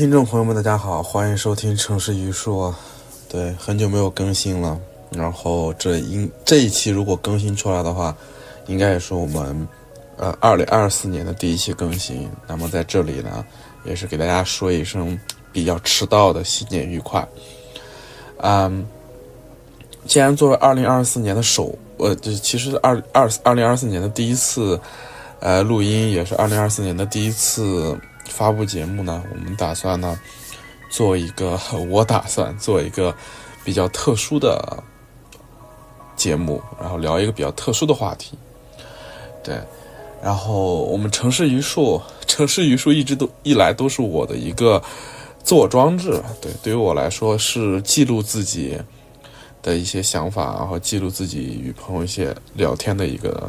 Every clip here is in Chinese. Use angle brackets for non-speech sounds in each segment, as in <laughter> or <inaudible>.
听众朋友们，大家好，欢迎收听城市榆树。对，很久没有更新了，然后这应这一期如果更新出来的话，应该也是我们呃二零二四年的第一期更新。那么在这里呢，也是给大家说一声比较迟到的新年愉快。嗯，既然作为二零二四年的首，呃，就其实二二二零二四年的第一次呃录音，也是二零二四年的第一次发布节目呢，我们打算呢。做一个，<laughs> 我打算做一个比较特殊的节目，然后聊一个比较特殊的话题。对，然后我们城市榆树，城市榆树一直都一来都是我的一个自我装置。对，对于我来说是记录自己的一些想法，然后记录自己与朋友一些聊天的一个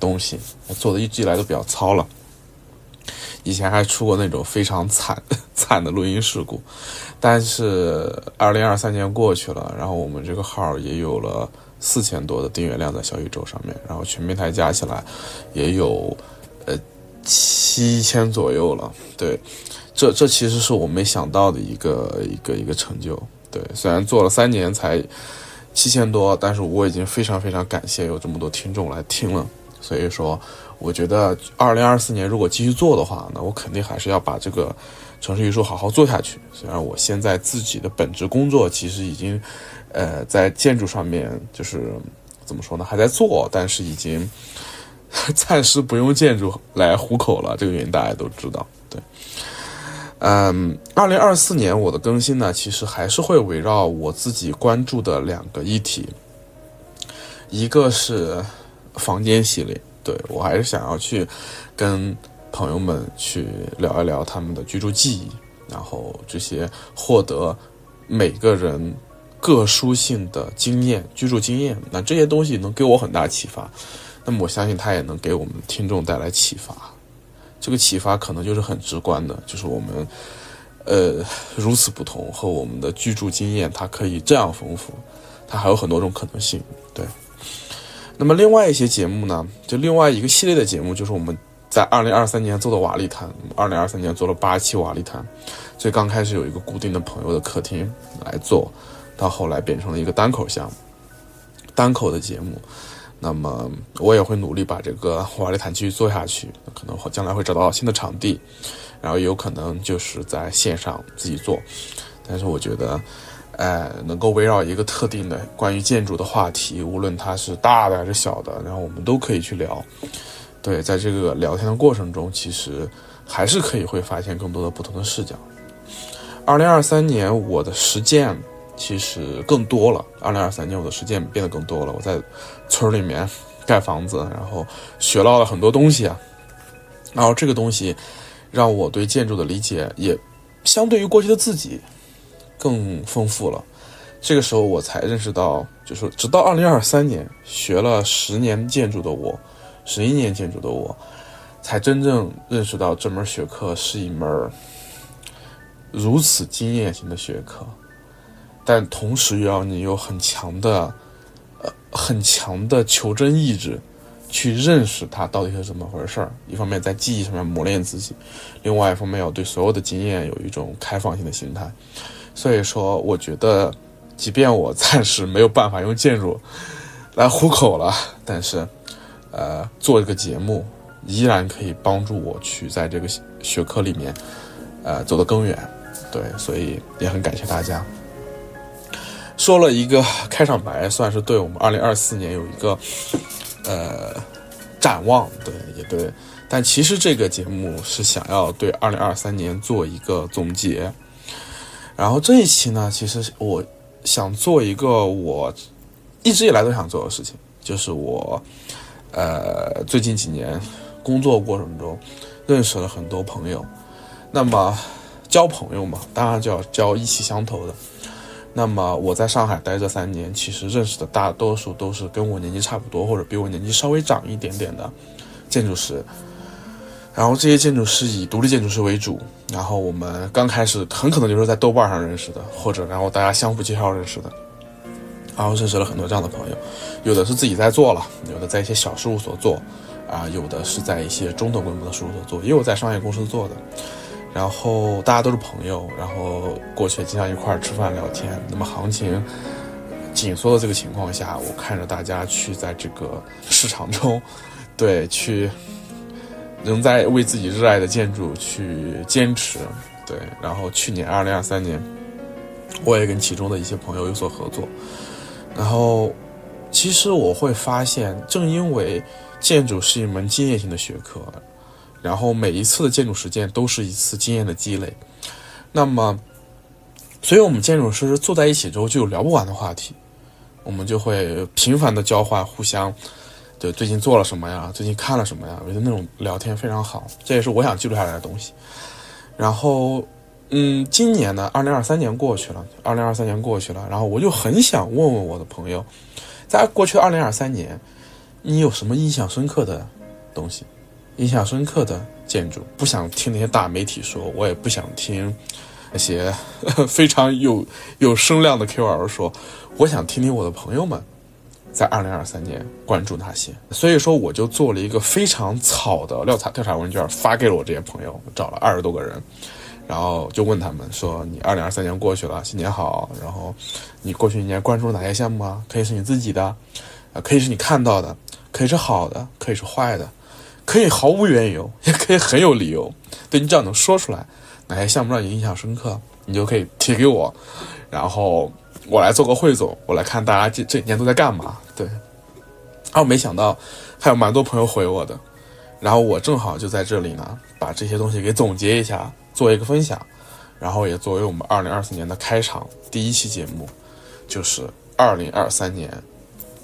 东西。做的一直以来都比较糙了。以前还出过那种非常惨 <laughs> 惨的录音事故，但是二零二三年过去了，然后我们这个号也有了四千多的订阅量在小宇宙上面，然后全平台加起来也有呃七千左右了。对，这这其实是我没想到的一个一个一个成就。对，虽然做了三年才七千多，但是我已经非常非常感谢有这么多听众来听了。所以说。我觉得二零二四年如果继续做的话，那我肯定还是要把这个城市艺术好好做下去。虽然我现在自己的本职工作其实已经，呃，在建筑上面就是怎么说呢，还在做，但是已经 <laughs> 暂时不用建筑来糊口了。这个原因大家都知道。对，嗯，二零二四年我的更新呢，其实还是会围绕我自己关注的两个议题，一个是房间系列。对我还是想要去跟朋友们去聊一聊他们的居住记忆，然后这些获得每个人各殊性的经验、居住经验，那这些东西能给我很大启发。那么我相信他也能给我们听众带来启发。这个启发可能就是很直观的，就是我们呃如此不同和我们的居住经验，它可以这样丰富，它还有很多种可能性。那么另外一些节目呢，就另外一个系列的节目，就是我们在二零二三年做的瓦砾谈。二零二三年做了八期瓦砾谈，最刚开始有一个固定的朋友的客厅来做，到后来变成了一个单口项目，单口的节目。那么我也会努力把这个瓦砾谈继续做下去，可能将来会找到新的场地，然后有可能就是在线上自己做。但是我觉得。呃，能够围绕一个特定的关于建筑的话题，无论它是大的还是小的，然后我们都可以去聊。对，在这个聊天的过程中，其实还是可以会发现更多的不同的视角。二零二三年我的实践其实更多了。二零二三年我的实践变得更多了。我在村里面盖房子，然后学到了很多东西啊。然后这个东西让我对建筑的理解也相对于过去的自己。更丰富了，这个时候我才认识到，就是直到二零二三年学了十年建筑的我，十一年建筑的我，才真正认识到这门学科是一门如此经验型的学科，但同时又要你有很强的，呃，很强的求真意志，去认识它到底是怎么回事儿。一方面在记忆上面磨练自己，另外一方面要对所有的经验有一种开放性的心态。所以说，我觉得，即便我暂时没有办法用建筑来糊口了，但是，呃，做这个节目依然可以帮助我去在这个学科里面，呃，走得更远。对，所以也很感谢大家。说了一个开场白，算是对我们二零二四年有一个呃展望。对，也对。但其实这个节目是想要对二零二三年做一个总结。然后这一期呢，其实我想做一个我一直以来都想做的事情，就是我呃最近几年工作过程中认识了很多朋友。那么交朋友嘛，当然就要交意气相投的。那么我在上海待这三年，其实认识的大多数都是跟我年纪差不多或者比我年纪稍微长一点点的建筑师。然后这些建筑师以独立建筑师为主，然后我们刚开始很可能就是在豆瓣上认识的，或者然后大家相互介绍认识的，然后认识了很多这样的朋友，有的是自己在做了，有的在一些小事务所做，啊，有的是在一些中等规模的事务所做，也有在商业公司做的，然后大家都是朋友，然后过去经常一块儿吃饭聊天。那么行情紧缩的这个情况下，我看着大家去在这个市场中，<laughs> 对，去仍在为自己热爱的建筑去坚持，对。然后去年二零二三年，我也跟其中的一些朋友有所合作。然后，其实我会发现，正因为建筑是一门经验性的学科。然后每一次的建筑实践都是一次经验的积累，那么，所以我们建筑师坐在一起之后就有聊不完的话题，我们就会频繁的交换，互相，对最近做了什么呀，最近看了什么呀，我觉得那种聊天非常好，这也是我想记录下来的东西。然后，嗯，今年呢，二零二三年过去了，二零二三年过去了，然后我就很想问问我的朋友，在过去的二零二三年，你有什么印象深刻的东西？印象深刻的建筑，不想听那些大媒体说，我也不想听那些 <laughs> 非常有有声量的 QL 说，我想听听我的朋友们在二零二三年关注哪些。所以说，我就做了一个非常草的调查调查问卷，发给了我这些朋友，找了二十多个人，然后就问他们说：“你二零二三年过去了，新年好。然后你过去一年关注哪些项目啊？可以是你自己的，啊，可以是你看到的，可以是好的，可以是坏的。”可以毫无缘由，<laughs> 也可以很有理由。对你只要能说出来，哪些项目让你印象深刻，你就可以提给我，然后我来做个汇总，我来看大家这这一年都在干嘛。对，然后，没想到还有蛮多朋友回我的，然后我正好就在这里呢，把这些东西给总结一下，做一个分享，然后也作为我们二零二四年的开场第一期节目，就是二零二三年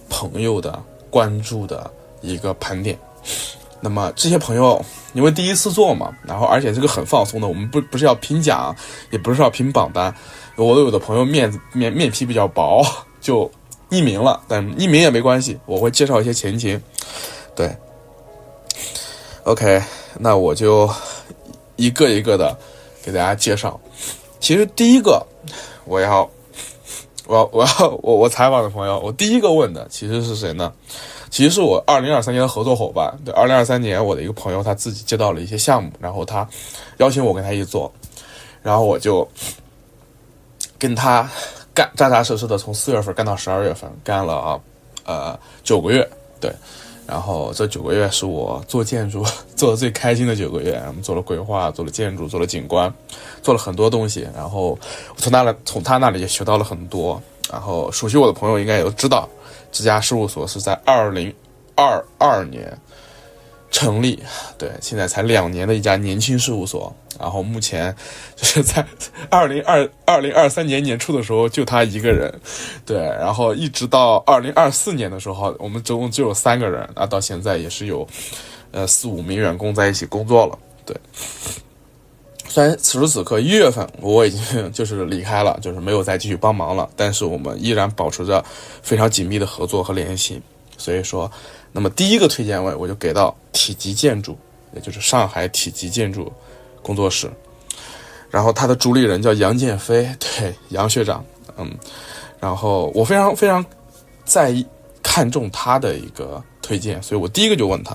朋友的关注的一个盘点。那么这些朋友，因为第一次做嘛，然后而且这个很放松的，我们不不是要评奖，也不是要评榜单。我有的朋友面面面皮比较薄，<laughs> 就匿名了，但匿名也没关系，我会介绍一些前情。对，OK，那我就一个一个的给大家介绍。其实第一个，我要，我我要我我采访的朋友，我第一个问的其实是谁呢？其实是我二零二三年的合作伙伴。对，二零二三年我的一个朋友，他自己接到了一些项目，然后他邀请我跟他一起做，然后我就跟他干扎扎实实的，从四月份干到十二月份，干了啊呃九个月。对，然后这九个月是我做建筑 <laughs> 做的最开心的九个月。我们做了规划，做了建筑，做了景观，做了很多东西。然后从他那从他那里也学到了很多。然后熟悉我的朋友应该也都知道。这家事务所是在二零二二年成立，对，现在才两年的一家年轻事务所。然后目前就是在 <laughs> 二零二二零二三年年初的时候，就他一个人，对，然后一直到二零二四年的时候，我们总共只有三个人，那，到现在也是有呃四五名员工在一起工作了，对。虽然此时此刻一月份我已经 <laughs> 就是离开了，就是没有再继续帮忙了，但是我们依然保持着非常紧密的合作和联系。所以说，那么第一个推荐位我就给到体积建筑，也就是上海体积建筑工作室。然后他的主理人叫杨建飞，对杨学长，嗯，然后我非常非常在意看重他的一个推荐，所以我第一个就问他，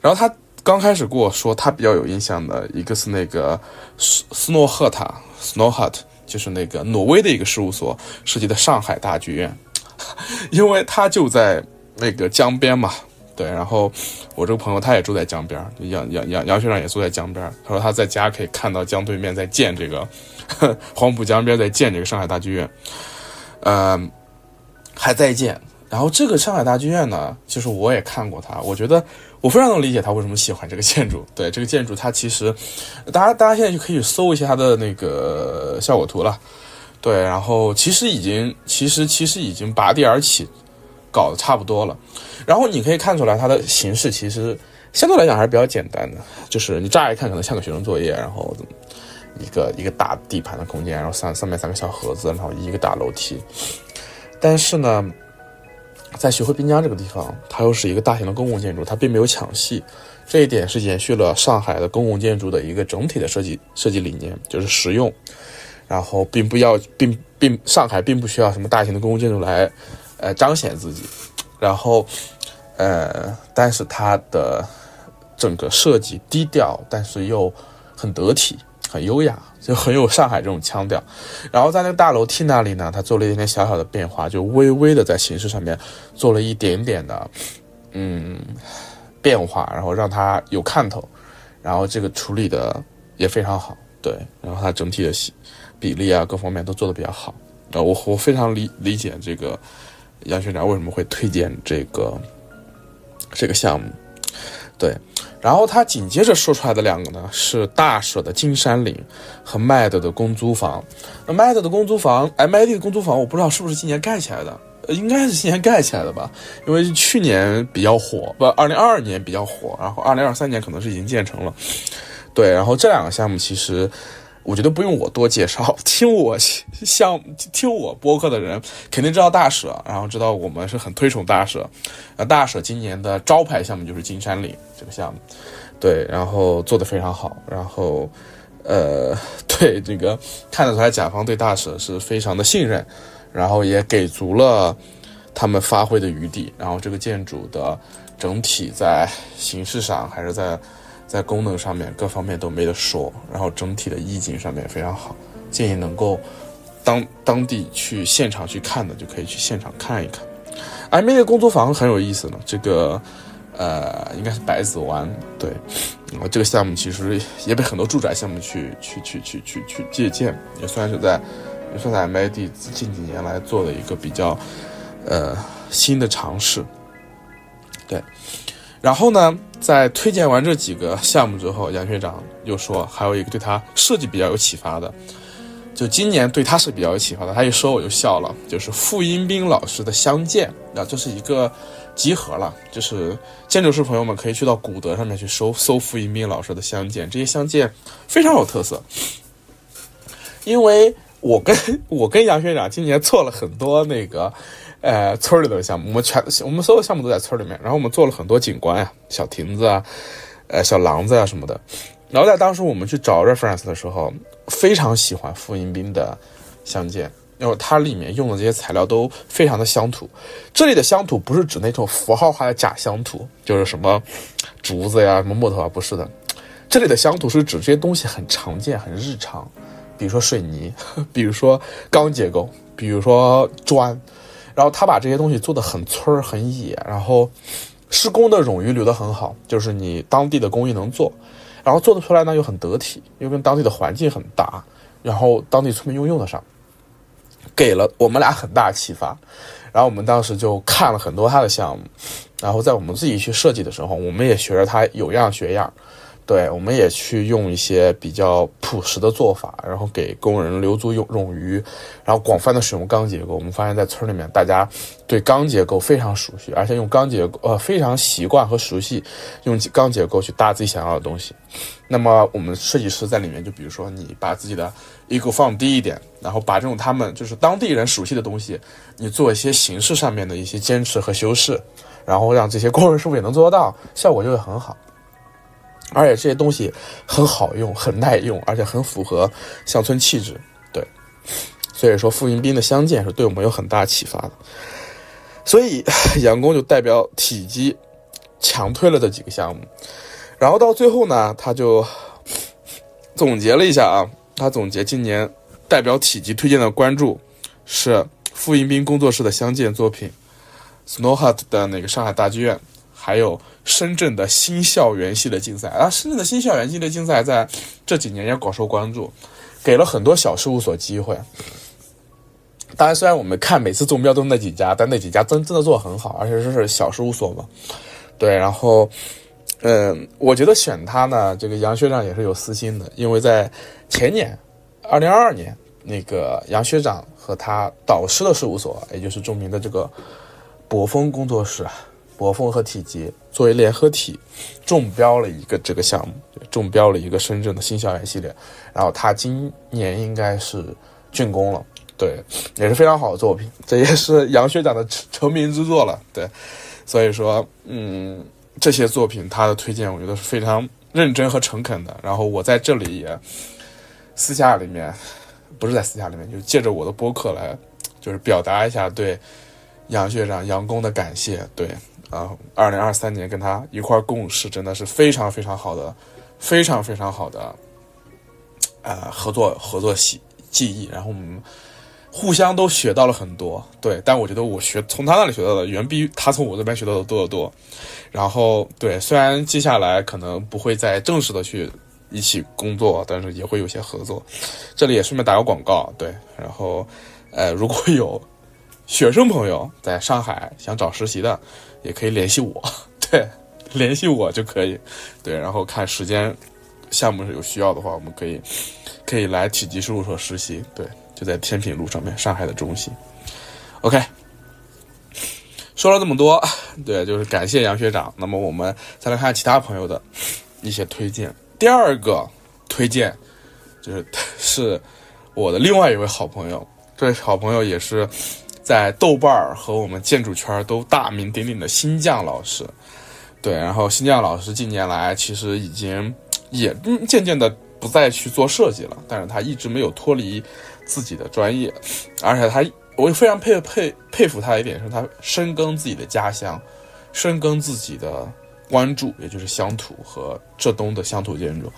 然后他。刚开始跟我说他比较有印象的一个是那个斯斯诺赫塔 （Snowhut），就是那个挪威的一个事务所设计的上海大剧院，<laughs> 因为他就在那个江边嘛。对，然后我这个朋友他也住在江边，杨杨杨杨学长也住在江边。他说他在家可以看到江对面在建这个 <laughs> 黄浦江边在建这个上海大剧院，嗯，还在建。然后这个上海大剧院呢，其实我也看过它，我觉得我非常能理解他为什么喜欢这个建筑。对这个建筑，它其实，大家大家现在就可以搜一下它的那个效果图了。对，然后其实已经，其实其实已经拔地而起，搞得差不多了。然后你可以看出来，它的形式其实相对来讲还是比较简单的，就是你乍一看可能像个学生作业，然后一个一个大地盘的空间，然后上上面三个小盒子，然后一个大楼梯。但是呢。在徐汇滨江这个地方，它又是一个大型的公共建筑，它并没有抢戏，这一点是延续了上海的公共建筑的一个整体的设计设计理念，就是实用，然后并不要并并上海并不需要什么大型的公共建筑来，呃彰显自己，然后，呃，但是它的整个设计低调，但是又很得体，很优雅，就很有上海这种腔调。然后在那个大楼梯那里呢，他做了一点点小小的变化，就微微的在形式上面做了一点点的嗯变化，然后让它有看头。然后这个处理的也非常好，对。然后它整体的比例啊，各方面都做的比较好。啊，我我非常理理解这个杨学长为什么会推荐这个这个项目，对。然后他紧接着说出来的两个呢，是大舍的金山岭和麦德的公租房。那麦德的公租房，MID 的公租房，我不知道是不是今年盖起来的，应该是今年盖起来的吧？因为去年比较火，不，二零二二年比较火，然后二零二三年可能是已经建成了。对，然后这两个项目其实。我觉得不用我多介绍，<laughs> 听我像听我播客的人肯定知道大舍，然后知道我们是很推崇大舍。呃，大舍今年的招牌项目就是金山岭这个项目，对，然后做的非常好，然后呃，<laughs> 对这个看得出来甲方对大舍是非常的信任，然后也给足了他们发挥的余地，然后这个建筑的整体在形式上还是在。在功能上面各方面都没得说，然后整体的意境上面非常好，建议能够当当地去现场去看的就可以去现场看一看。I M 的工作坊很有意思呢，这个呃应该是百子湾对，然后这个项目其实也被很多住宅项目去去去去去去借鉴，也算是在也算在 M I D 近几年来做的一个比较呃新的尝试，对。然后呢，在推荐完这几个项目之后，杨学长又说还有一个对他设计比较有启发的，就今年对他是比较有启发的。他一说我就笑了，就是傅英斌老师的相见啊，这是一个集合了，就是建筑师朋友们可以去到古德上面去搜搜傅英斌老师的相见，这些相见非常有特色，因为我跟 <laughs> 我跟杨学长今年做了很多那个。呃，村里的项目，我们全我们所有项目都在村里面。然后我们做了很多景观呀，小亭子啊，呃，小廊子啊什么的。然后在当时我们去找 reference 的时候，非常喜欢傅迎宾的相见，因为它里面用的这些材料都非常的乡土。这里的乡土不是指那种符号化的假乡土，就是什么竹子呀、什么木头啊，不是的。这里的乡土是指这些东西很常见、很日常，比如说水泥，<laughs> 比如说钢结构，比如说砖。然后他把这些东西做的很村儿很野，然后施工的冗余留得很好，就是你当地的工艺能做，然后做得出来呢又很得体，又跟当地的环境很搭，然后当地村民又用得上，给了我们俩很大启发。然后我们当时就看了很多他的项目，然后在我们自己去设计的时候，我们也学着他有样学样。对，我们也去用一些比较朴实的做法，然后给工人留足用冗余，然后广泛的使用钢结构。我们发现，在村里面，大家对钢结构非常熟悉，而且用钢结构呃非常习惯和熟悉用钢结构去搭自己想要的东西。那么，我们设计师在里面，就比如说你把自己的 ego 放低一点，然后把这种他们就是当地人熟悉的东西，你做一些形式上面的一些坚持和修饰，然后让这些工人师傅也能做得到，效果就会很好。而且这些东西很好用，很耐用，而且很符合乡村气质。对，所以说傅迎宾的相见是对我们有很大启发的。所以 <laughs> 杨工就代表体积强推了这几个项目，然后到最后呢，他就总结了一下啊，他总结今年代表体积推荐的关注是傅迎宾工作室的相见作品，Snow Hut 的那个上海大剧院，还有。深圳的新校园系列竞赛啊，深圳的新校园系列竞赛在这几年也广受关注，给了很多小事务所机会。当然，虽然我们看每次中标都那几家，但那几家真真的做的很好，而且是小事务所嘛。对，然后，嗯，我觉得选他呢，这个杨学长也是有私心的，因为在前年，二零二二年，那个杨学长和他导师的事务所，也就是著名的这个博峰工作室。博峰和体积作为联合体，中标了一个这个项目，中标了一个深圳的新校园系列。然后他今年应该是竣工了，对，也是非常好的作品，这也是杨学长的 <laughs> 成名之作了，对。所以说，嗯，这些作品他的推荐，我觉得是非常认真和诚恳的。然后我在这里也私下里面，不是在私下里面，就借着我的播客来，就是表达一下对杨学长杨工的感谢，对。啊，二零二三年跟他一块共事，真的是非常非常好的，非常非常好的呃合作合作记记忆，然后我们互相都学到了很多。对，但我觉得我学从他那里学到的远比他从我这边学到的多得多。然后对，虽然接下来可能不会再正式的去一起工作，但是也会有些合作。这里也顺便打个广告，对，然后呃如果有学生朋友在上海想找实习的，也可以联系我，<laughs> 对。联系我就可以，对，然后看时间，项目有需要的话，我们可以可以来体积事务所实习，对，就在天品路上面，上海的中心。OK，说了这么多，<laughs> 对，就是感谢杨学长。那么我们再来看其他朋友的一些推荐。第二个推荐就是 <laughs> 是我的另外一位好朋友，这位好朋友也是在豆瓣儿和我们建筑圈都大名鼎鼎的新将老师。对，然后新匠老师近年来其实已经也渐渐的不再去做设计了，但是他一直没有脱离自己的专业，而且他我非常佩佩佩服他一点是，他深耕自己的家乡，深耕自己的关注，也就是乡土和浙东的乡土建筑，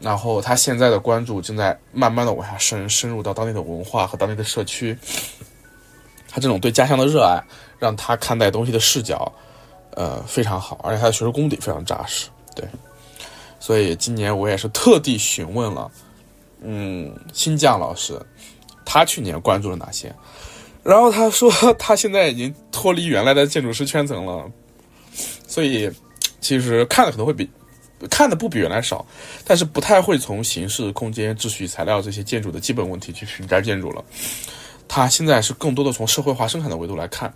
然后他现在的关注正在慢慢的往下深，深入到当地的文化和当地的社区，他这种对家乡的热爱，让他看待东西的视角。呃，非常好，而且他的学术功底非常扎实，对，所以今年我也是特地询问了，嗯，新将老师，他去年关注了哪些，然后他说他现在已经脱离原来的建筑师圈层了，所以其实看的可能会比看的不比原来少，但是不太会从形式、空间、秩序、材料这些建筑的基本问题去评价建筑了，它现在是更多的从社会化生产的维度来看，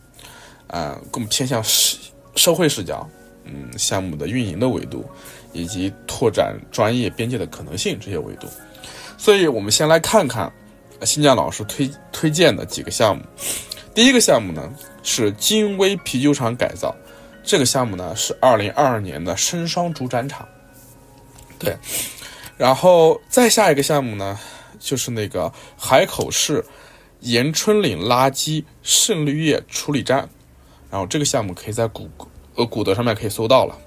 呃，更偏向是。社会视角，嗯，项目的运营的维度，以及拓展专业边界的可能性这些维度，所以我们先来看看新疆老师推推荐的几个项目。第一个项目呢是金威啤酒厂改造，这个项目呢是二零二二年的深双主展场。对，然后再下一个项目呢就是那个海口市延春岭垃圾渗滤液处理站。然后这个项目可以在谷呃谷歌上面可以搜到了。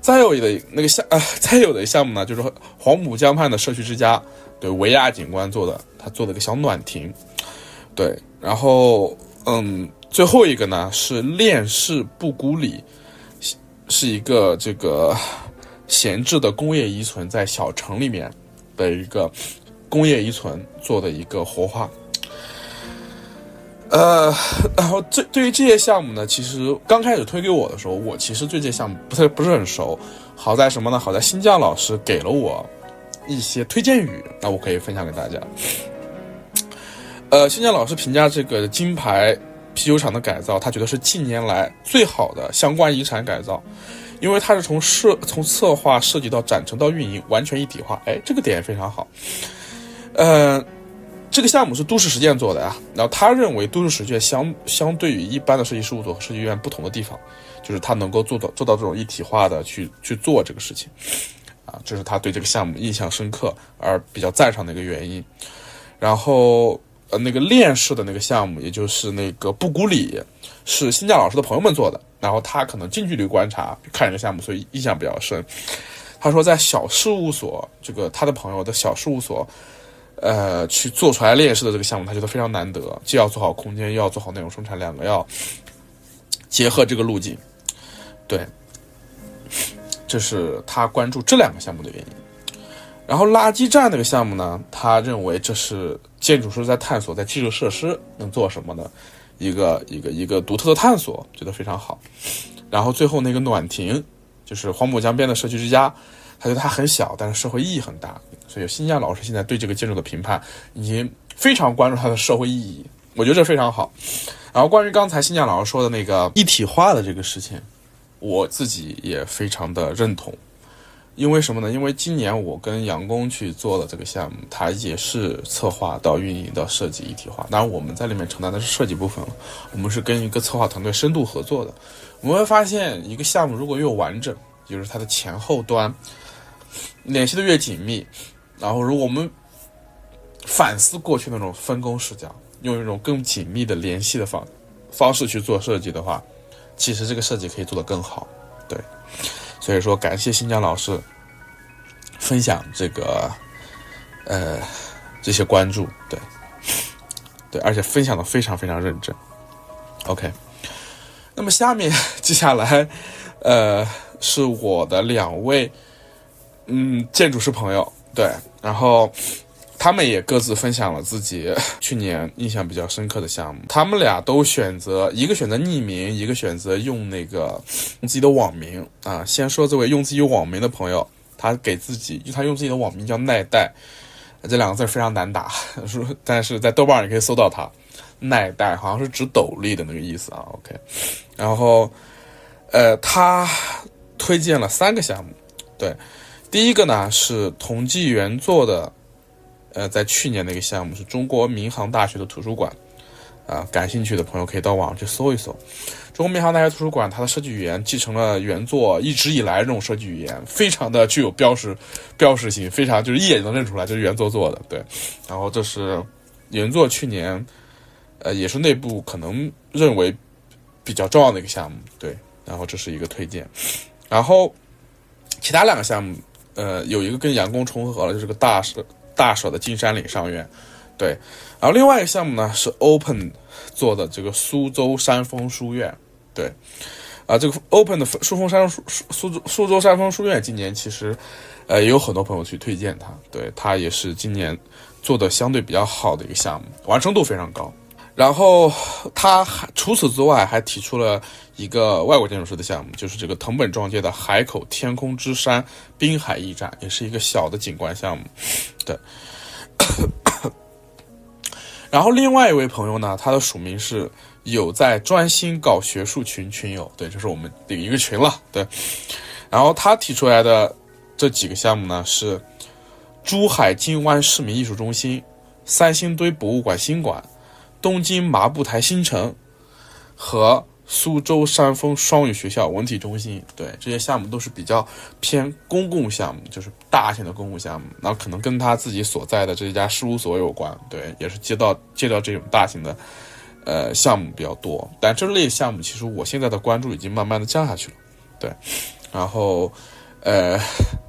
再有的那个项呃，再有的项目呢，就是黄浦江畔的社区之家，对维亚景观做的，他做了个小暖亭。对，然后嗯，最后一个呢是链市布谷里，是一个这个闲置的工业遗存，在小城里面的一个工业遗存做的一个活化。呃，然后这对于这些项目呢，其实刚开始推给我的时候，我其实对这些项目不太不是很熟。好在什么呢？好在新疆老师给了我一些推荐语，那我可以分享给大家。呃，新疆老师评价这个金牌啤酒厂的改造，他觉得是近年来最好的相关遗产改造，因为它是从设从策划设计到展陈到运营完全一体化。哎，这个点非常好。呃。这个项目是都市实践做的呀，然后他认为都市实践相相对于一般的设计事务所和设计院不同的地方，就是他能够做到做到这种一体化的去去做这个事情，啊，这是他对这个项目印象深刻而比较赞赏的一个原因。然后呃，那个链式的那个项目，也就是那个布谷里，是新疆老师的朋友们做的，然后他可能近距离观察看这个项目，所以印象比较深。他说在小事务所，这个他的朋友的小事务所。呃，去做出来链式的这个项目，他觉得非常难得，既要做好空间，又要做好内容生产，两个要结合这个路径。对，这是他关注这两个项目的原因。然后垃圾站那个项目呢，他认为这是建筑师在探索在基础设施能做什么的一个一个一个独特的探索，觉得非常好。然后最后那个暖亭，就是黄浦江边的社区之家。他觉得它很小，但是社会意义很大，所以新疆老师现在对这个建筑的评判已经非常关注它的社会意义，我觉得这非常好。然后关于刚才新疆老师说的那个一体化的这个事情，我自己也非常的认同。因为什么呢？因为今年我跟杨工去做的这个项目，它也是策划到运营到设计一体化。当然我们在里面承担的是设计部分了，我们是跟一个策划团队深度合作的。我们会发现，一个项目如果越完整，就是它的前后端。联系的越紧密，然后如果我们反思过去那种分工视角，用一种更紧密的联系的方方式去做设计的话，其实这个设计可以做得更好。对，所以说感谢新疆老师分享这个呃这些关注，对对，而且分享的非常非常认真。OK，那么下面接下来呃是我的两位嗯建筑师朋友，对，然后。他们也各自分享了自己 <laughs> 去年印象比较深刻的项目。他们俩都选择一个选择匿名，一个选择用那个用自己的网名啊。先说这位用自己网名的朋友，他给自己，他用自己的网名叫奈代，这两个字非常难打，<laughs> 说但是在豆瓣上也可以搜到他，奈代好像是指斗笠的那个意思啊。OK，然后呃，他推荐了三个项目，对，第一个呢是同济原作的。呃，在去年的一个项目是中国民航大学的图书馆，啊，感兴趣的朋友可以到网上去搜一搜。中国民航大学图书馆，它的设计语言继承了原作一直以来这种设计语言，非常的具有标识标识性，非常就是一眼能认出来，就是原作做的。对，然后这是原作去年，呃，也是内部可能认为比较重要的一个项目。对，然后这是一个推荐。然后其他两个项目，呃，有一个跟杨工重合了，就是个大设。大舍的金山岭上院，对，然后另外一个项目呢是 Open 做的这个苏州山峰书院，对，啊，这个 Open 的苏峰山苏苏州苏州山峰书院今年其实，呃，也有很多朋友去推荐它，对，它也是今年做的相对比较好的一个项目，完成度非常高。然后他还除此之外还提出了一个外国建筑师的项目，就是这个藤本壮介的海口天空之山滨海驿站，也是一个小的景观项目。对，<coughs> 然后另外一位朋友呢，他的署名是有在专心搞学术群群友，对，就是我们的一个群了。对，然后他提出来的这几个项目呢，是珠海金湾市民艺术中心、三星堆博物馆新馆、东京麻布台新城和。苏州山峰双语学校文体中心，对这些项目都是比较偏公共项目，就是大型的公共项目，那可能跟他自己所在的这家事务所有关，对，也是接到接到这种大型的，呃，项目比较多。但这类项目其实我现在的关注已经慢慢的降下去了，对，然后，呃，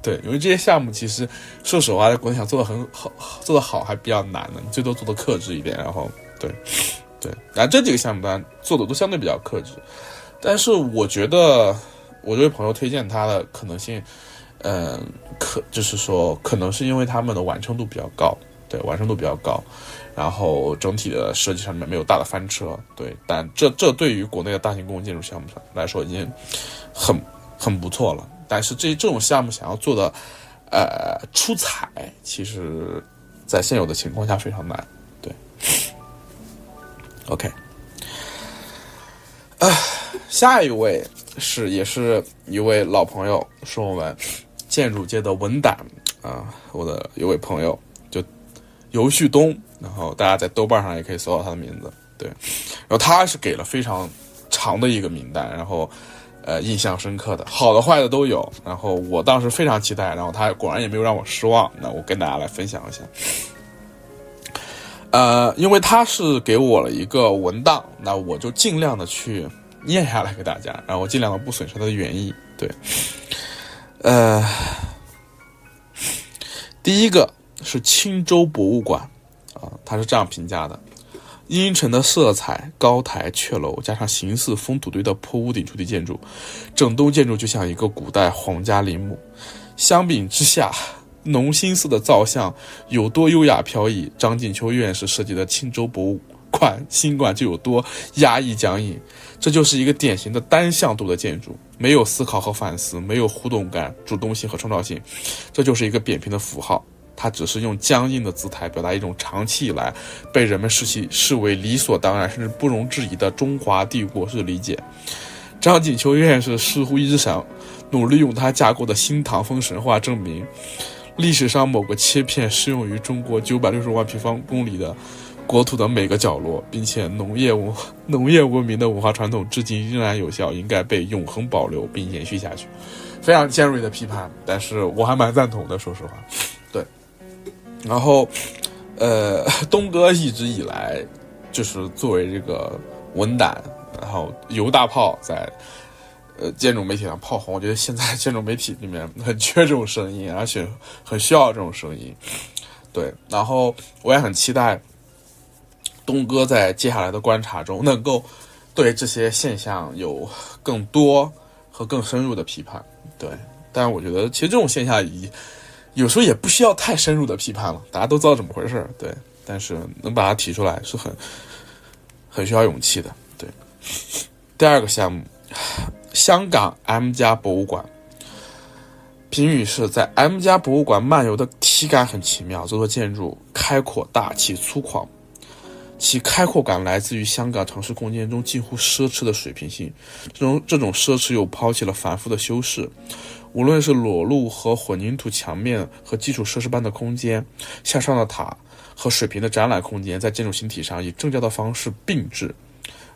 对，因为这些项目其实说实话，在国内想做的很好，做的好还比较难的，你最多做的克制一点，然后，对。对，然后这几个项目单做的都相对比较克制，但是我觉得我这位朋友推荐他的可能性，嗯，可就是说可能是因为他们的完成度比较高，对，完成度比较高，然后整体的设计上面没有大的翻车，对，但这这对于国内的大型公共建筑项目上来说已经很很不错了，但是这这种项目想要做的呃出彩，其实在现有的情况下非常难。对 OK，啊，下一位是也是一位老朋友，是我们建筑界的文胆啊，我的一位朋友，就尤旭东，然后大家在豆瓣上也可以搜到他的名字，对，然后他是给了非常长的一个名单，然后呃印象深刻的，好的坏的都有，然后我当时非常期待，然后他果然也没有让我失望，那我跟大家来分享一下。呃，因为他是给我了一个文档，那我就尽量的去念下来给大家，<laughs> 然后尽量的不损失它的原意。对，呃，第一个是青州博物馆，啊，他是这样评价的：阴沉的色彩、高台阙楼，加上形似封土堆的坡屋顶主体建筑，整栋建筑就像一个古代皇家陵墓。相比之下。浓心思的造像有多优雅飘逸，张静秋院士设计的青州博物馆新馆就有多压抑僵硬。这就是一个典型的单向度的建筑，没有思考和反思，没有互动感、主动性和创造性。这就是一个扁平的符号，它只是用僵硬的姿态表达一种长期以来被人们视其视为理所当然甚至不容置疑的中华帝国式理解。张景秋院士似乎一直想努力用他架构的新唐风神话证明。历史上某个切片适用于中国九百六十万平方公里的国土的每个角落，并且农业文农业文明的文化传统至今仍然有效，应该被永恒保留并延续下去。非常尖锐的批判，但是我还蛮赞同的，说实话。对，然后，呃，东哥一直以来就是作为这个文胆，然后犹大炮在。呃，建筑媒体上炮轰，我觉得现在建筑媒体里面很缺这种声音，而且很需要这种声音。对，然后我也很期待东哥在接下来的观察中能够对这些现象有更多和更深入的批判。对，但我觉得其实这种现象以有时候也不需要太深入的批判了，大家都知道怎么回事。对，但是能把它提出来是很很需要勇气的。对，第二个项目，香港 M 家博物馆。评语是在 M 家博物馆漫游的体感很奇妙，这座建筑开阔大气粗犷，其开阔感来自于香港城市空间中近乎奢侈的水平性。这种这种奢侈又抛弃了繁复的修饰，无论是裸露和混凝土墙面和基础设施般的空间，向上的塔和水平的展览空间，在建筑形体上以正交的方式并置，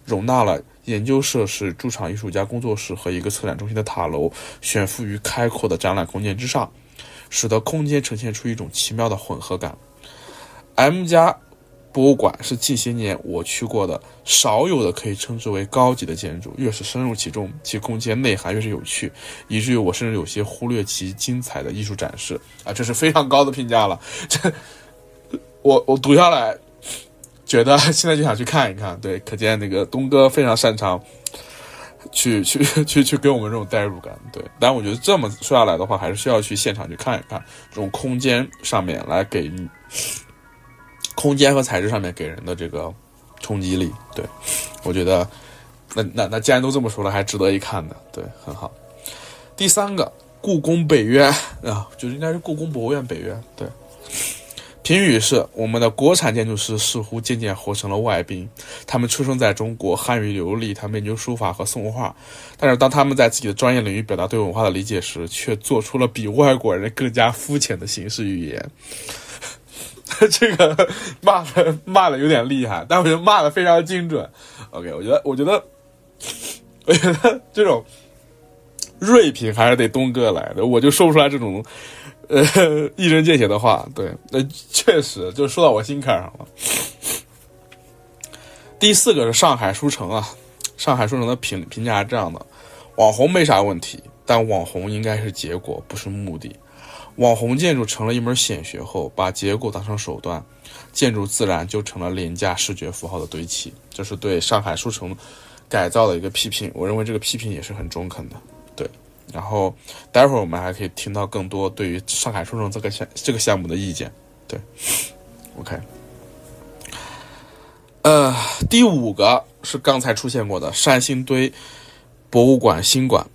容纳了。研究设施、驻场艺术家工作室和一个策展中心的塔楼悬浮于开阔的展览空间之上，使得空间呈现出一种奇妙的混合感。M 家博物馆是近些年我去过的少有的可以称之为高级的建筑，越是深入其中，其空间内涵越是有趣，以至于我甚至有些忽略其精彩的艺术展示啊，这是非常高的评价了。这我我读下来。觉得现在就想去看一看，对，可见那个东哥非常擅长去 <laughs> 去去去给我们这种代入感，对。但我觉得这么说下来的话，还是需要去现场去看一看，这种空间上面来给空间和材质上面给人的这个冲击力，对。我觉得那那那既然都这么说了，还值得一看的，对，很好。第三个，故宫北院啊，就是应该是故宫博物院北院，对。评语是：我们的国产建筑师似乎渐渐活成了外宾。他们出生在中国，汉语流利，他们研究书法和宋画。但是当他们在自己的专业领域表达对文化的理解时，却做出了比外国人更加肤浅的形式语言。<laughs> 这个骂的骂的有点厉害，但我觉得骂的非常精准。OK，我觉得，我觉得，我觉得这种锐评还是得东哥来的，我就说不出来这种。呃，<laughs> 一针见血的话，对，那确实就说到我心坎上了。第四个是上海书城啊，上海书城的评评价是这样的：网红没啥问题，但网红应该是结果，不是目的。网红建筑成了一门显学后，把结果当成手段，建筑自然就成了廉价视觉符号的堆砌。这是对上海书城改造的一个批评，我认为这个批评也是很中肯的。然后，待会儿我们还可以听到更多对于上海书城这个项这个项目的意见。对，OK。呃，第五个是刚才出现过的山星堆博物馆新馆。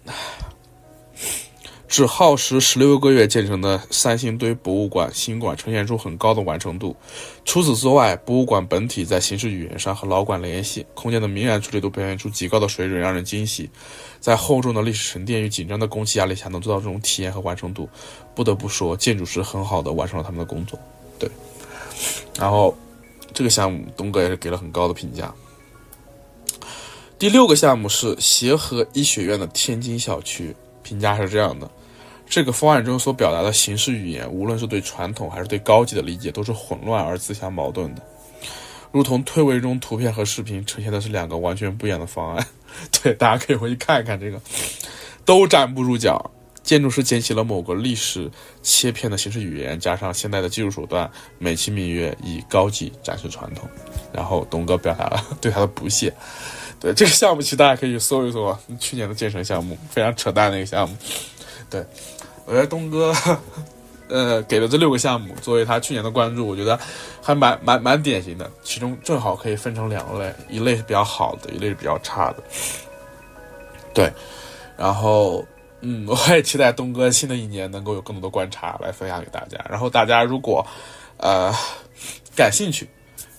只耗时十六个月建成的三星堆博物馆新馆呈现出很高的完成度。除此之外，博物馆本体在形式语言上和老馆联系，空间的明暗处理都表现出极高的水准，让人惊喜。在厚重的历史沉淀与紧张的工期压力下，能做到这种体验和完成度，不得不说，建筑师很好的完成了他们的工作。对，然后这个项目东哥也是给了很高的评价。第六个项目是协和医学院的天津校区，评价是这样的。这个方案中所表达的形式语言，无论是对传统还是对高级的理解，都是混乱而自相矛盾的，如同推文中图片和视频呈现的是两个完全不一样的方案。<laughs> 对，大家可以回去看一看，这个都站不住脚。建筑师捡起了某个历史切片的形式语言，加上现代的技术手段，美其名曰以高级展示传统。然后东哥表达了 <laughs> 对他的不屑。对这个项目，其实大家可以搜一搜去年的建成项目，非常扯淡的一个项目。对。我觉得东哥，呃，给的这六个项目作为他去年的关注，我觉得还蛮蛮蛮典型的。其中正好可以分成两类，一类是比较好的，一类是比较差的。对，然后，嗯，我也期待东哥新的一年能够有更多的观察来分享给大家。然后大家如果呃感兴趣，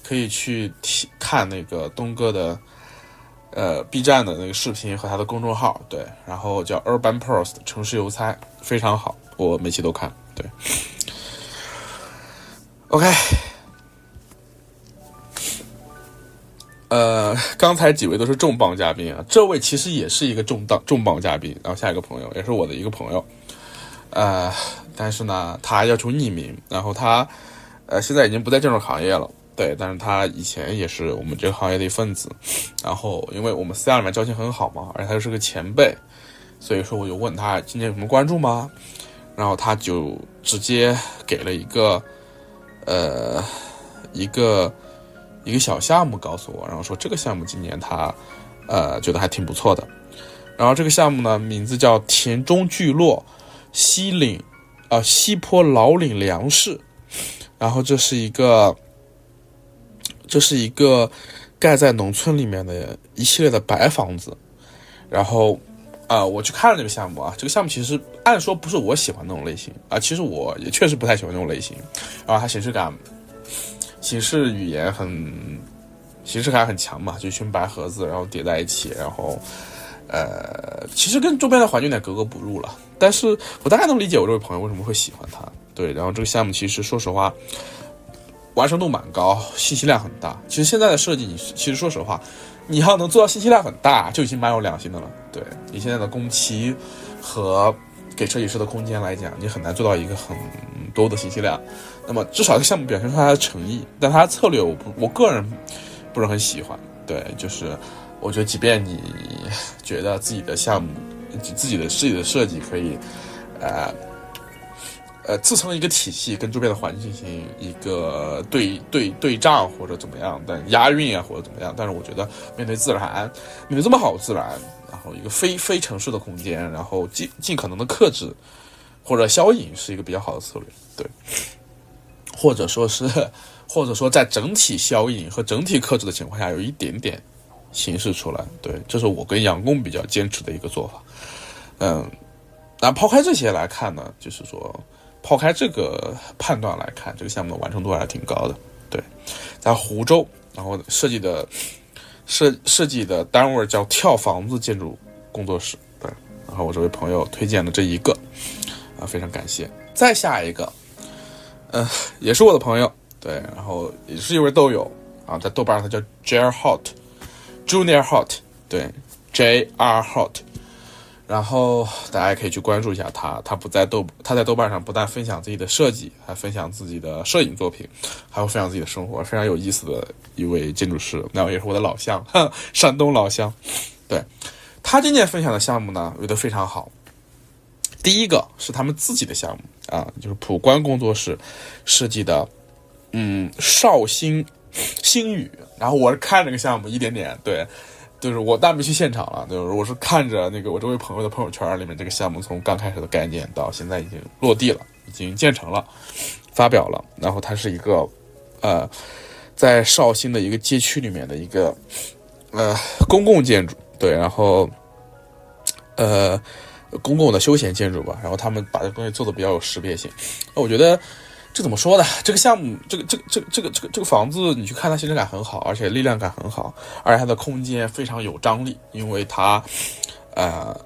可以去看那个东哥的。呃，B 站的那个视频和他的公众号，对，然后叫 Urban Post 城市邮差，非常好，我每期都看，对。OK，呃，刚才几位都是重磅嘉宾啊，这位其实也是一个重磅重磅嘉宾，然后下一个朋友也是我的一个朋友，呃，但是呢，他要求匿名，然后他呃现在已经不在建筑行业了。对，但是他以前也是我们这个行业的一份子，然后因为我们私下里面交情很好嘛，而且他又是个前辈，所以说我就问他今年有什么关注吗？然后他就直接给了一个，呃一个一个小项目告诉我，然后说这个项目今年他呃觉得还挺不错的。然后这个项目呢，名字叫田中聚落西岭啊西坡老岭粮食。然后这是一个这是一个盖在农村里面的一系列的白房子。然后啊，我去看了这个项目啊，这个项目其实按说不是我喜欢那种类型啊，其实我也确实不太喜欢那种类型。然后它形式感、形式语言很形式感很强嘛，就一群白盒子，然后叠在一起，然后。呃，其实跟周边的环境有点格格不入了，但是我大概能理解我这位朋友为什么会喜欢它。对，然后这个项目其实说实话，完成度蛮高，信息量很大。其实现在的设计，你其实说实话，你要能做到信息量很大，就已经蛮有良心的了。对你现在的工期和给设计师的空间来讲，你很难做到一个很多的信息量。那么至少这个项目表现出它的诚意，但它的策略，我不，我个人不是很喜欢。对，就是。我觉得，即便你觉得自己的项目、自己的自己的设计可以，呃，呃，自成一个体系，跟周边的环境进行一个对对对仗或者怎么样，但押韵啊或者怎么样，但是我觉得面对自然，面对这么好自然，然后一个非非城市的空间，然后尽尽可能的克制或者消隐，是一个比较好的策略，对，或者说是，<laughs> 或者说在整体消隐和整体克制的情况下，有一点点。形式出来，对，这是我跟杨工比较坚持的一个做法。嗯，那抛开这些来看呢，就是说，抛开这个判断来看，这个项目的完成度还是挺高的。对，在湖州，然后设计的设设计的单位叫跳房子建筑工作室。对，然后我这位朋友推荐了这一个，啊，非常感谢。再下一个，嗯，也是我的朋友，对，然后也是一位豆友啊，在豆瓣上他叫 Jar Hot。Junior Hot，对，J R Hot，然后大家可以去关注一下他。他不在豆，他在豆瓣上不但分享自己的设计，还分享自己的摄影作品，还会分享自己的生活，非常有意思的一位建筑师。那也是我的老乡，<laughs> 山东老乡。对他今年分享的项目呢，我觉得非常好。第一个是他们自己的项目啊，就是普观工作室设计的，嗯，绍兴星宇。然后我是看这个项目一点点，对，就是我但没去现场了，就是我是看着那个我周围朋友的朋友圈里面这个项目从刚开始的概念到现在已经落地了，已经建成了，发表了。然后它是一个，呃，在绍兴的一个街区里面的一个，呃，公共建筑，对，然后，呃，公共的休闲建筑吧。然后他们把这东西做的比较有识别性，我觉得。这怎么说呢？这个项目，这个这个这个这个这个这个房子，你去看它形式感很好，而且力量感很好，而且它的空间非常有张力，因为它，呃，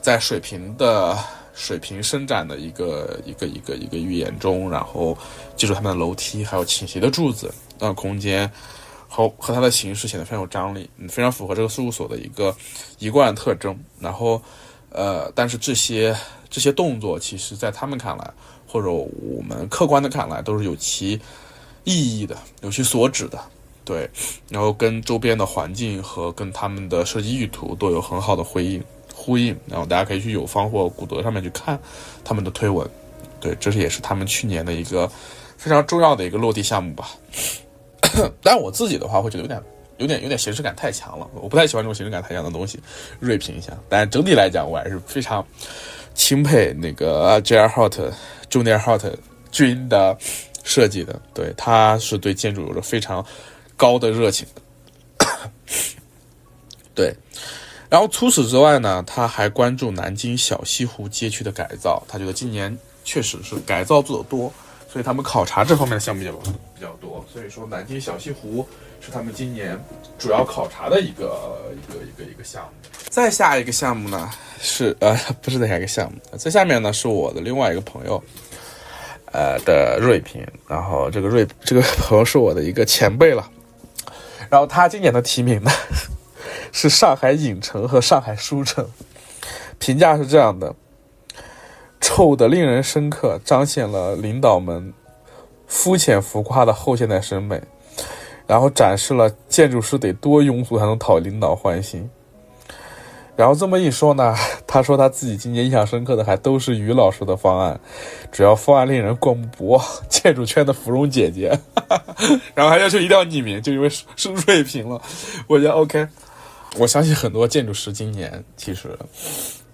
在水平的水平伸展的一个一个一个一个预言中，然后记住他们的楼梯，还有倾斜的柱子，让空间和和它的形式显得非常有张力，非常符合这个事务所的一个一贯特征。然后，呃，但是这些这些动作，其实在他们看来。或者我们客观的看来都是有其意义的，有其所指的，对，然后跟周边的环境和跟他们的设计意图都有很好的回应呼应，然后大家可以去有方或古德上面去看他们的推文，对，这是也是他们去年的一个非常重要的一个落地项目吧。但我自己的话会觉得有点有点有点形式感太强了，我不太喜欢这种形式感太强的东西，锐评一下。但整体来讲，我还是非常钦佩那个 J R Hot。Junior Hot 君的设计的，对，他是对建筑有着非常高的热情的，<coughs> 对。然后除此之外呢，他还关注南京小西湖街区的改造，他觉得今年确实是改造做的多，所以他们考察这方面的项目比较比较多。所以说，南京小西湖是他们今年主要考察的一个一个一个一个项目。再下一个项目呢，是呃，<laughs> 不是再下一个项目，在下面呢是我的另外一个朋友。呃的锐评，然后这个锐这个朋友是我的一个前辈了，然后他今年的提名呢是上海影城和上海书城，评价是这样的：臭的令人深刻，彰显了领导们肤浅浮夸的后现代审美，然后展示了建筑师得多庸俗才能讨领导欢心。然后这么一说呢，<laughs> 他说他自己今年印象深刻的还都是于老师的方案，主要方案令人过目不忘，<laughs> 建筑圈的芙蓉姐姐，<laughs> 然后还要求一定要匿名，就因为是锐评了。我觉得 OK，我相信很多建筑师今年其实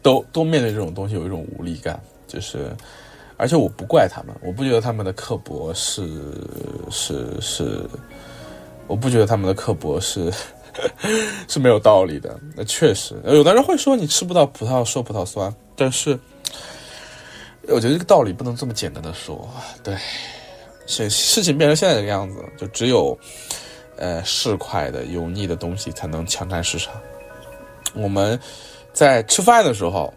都都面对这种东西有一种无力感，就是而且我不怪他们，我不觉得他们的刻薄是是是，我不觉得他们的刻薄是。<laughs> 是没有道理的，那确实，有的人会说你吃不到葡萄说葡萄酸，但是我觉得这个道理不能这么简单的说。对，现事情变成现在这个样子，就只有呃市侩的油腻的东西才能抢占市场。我们在吃饭的时候，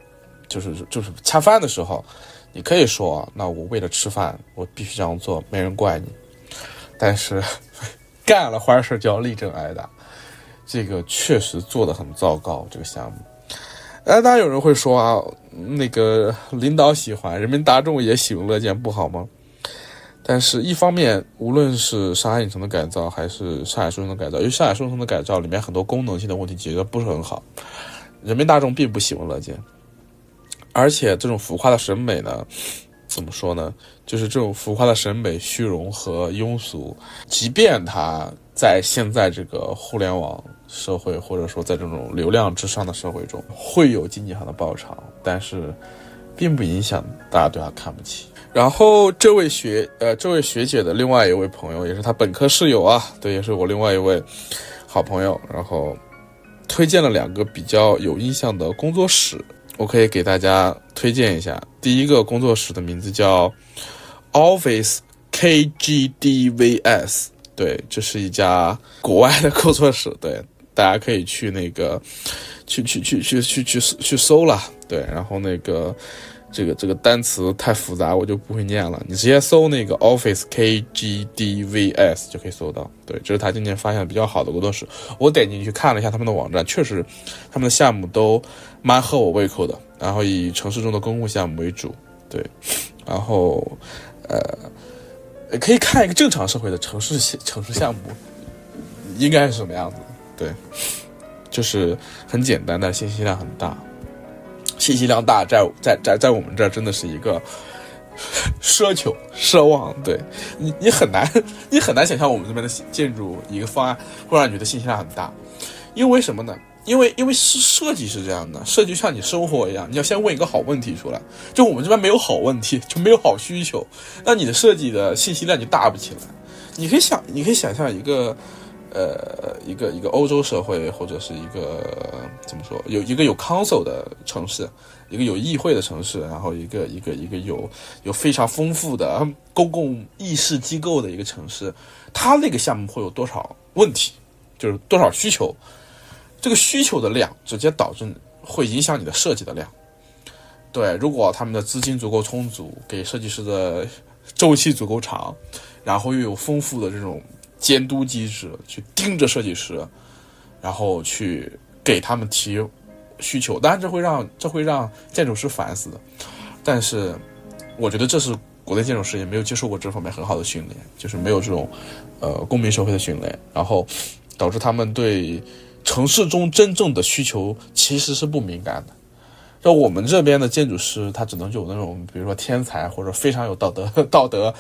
就是就是恰饭的时候，你可以说，那我为了吃饭，我必须这样做，没人怪你。但是干了坏事就要立正挨打。这个确实做的很糟糕，这个项目。哎，当然有人会说啊，那个领导喜欢，人民大众也喜闻乐见，不好吗？但是，一方面，无论是上海影城的改造，还是上海书城的改造，因为上海书城的改造里面很多功能性的问题解决的不是很好，人民大众并不喜闻乐见。而且，这种浮夸的审美呢，<tsk> 怎么说呢？就是这种浮夸的审美、虚荣和庸俗，即便它在现在这个互联网。社会或者说在这种流量至上的社会中，会有经济上的爆炒，但是并不影响大家对他看不起。然后这位学呃这位学姐的另外一位朋友，也是她本科室友啊，对，也是我另外一位好朋友，然后推荐了两个比较有印象的工作室，我可以给大家推荐一下。第一个工作室的名字叫 Office KGDVS，对，这是一家国外的工作室，对。大家可以去那个，去去去去去去去搜了，对，然后那个这个这个单词太复杂，我就不会念了。你直接搜那个 Office KGDVS 就可以搜到。对，这是他今年发现比较好的工作室。我点进去看了一下他们的网站，确实他们的项目都蛮合我胃口的。然后以城市中的公共项目为主，对，然后呃，可以看一个正常社会的城市城市项目应该是什么样子。对，就是很简单，但信息量很大。信息量大，在在在在我们这儿真的是一个 <laughs> 奢求奢望。对你，你很难，<laughs> 你很难想象我们这边的建筑一个方案会让你觉得信息量很大。因为什么呢？因为因为设设计是这样的，设计像你生活一样，你要先问一个好问题出来。就我们这边没有好问题，<laughs> 就没有好需求，那你的设计的信息量就大不起来。你可以想，你可以想象一个。呃，一个一个欧洲社会，或者是一个怎么说，有一个有 council 的城市，一个有议会的城市，然后一个一个一个有有非常丰富的公共议事机构的一个城市，它那个项目会有多少问题，就是多少需求，这个需求的量直接导致会影响你的设计的量。对，如果他们的资金足够充足，给设计师的周期足够长，然后又有丰富的这种。监督机制去盯着设计师，然后去给他们提需求，当然这会让这会让建筑师烦死的。但是，我觉得这是国内建筑师也没有接受过这方面很好的训练，就是没有这种呃公民社会的训练，然后导致他们对城市中真正的需求其实是不敏感的。就我们这边的建筑师，他只能有那种比如说天才或者非常有道德 <laughs> 道德。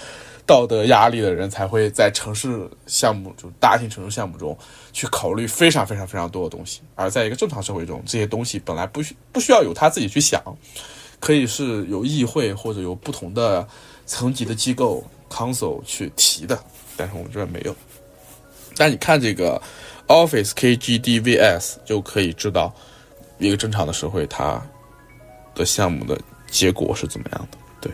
道德压力的人才会在城市项目，就大型城市项目中去考虑非常非常非常多的东西，而在一个正常社会中，这些东西本来不需不需要有他自己去想，可以是有议会或者有不同的层级的机构 council 去提的，但是我们这边没有。但你看这个 Office KGDVS 就可以知道一个正常的社会它的项目的结果是怎么样的。对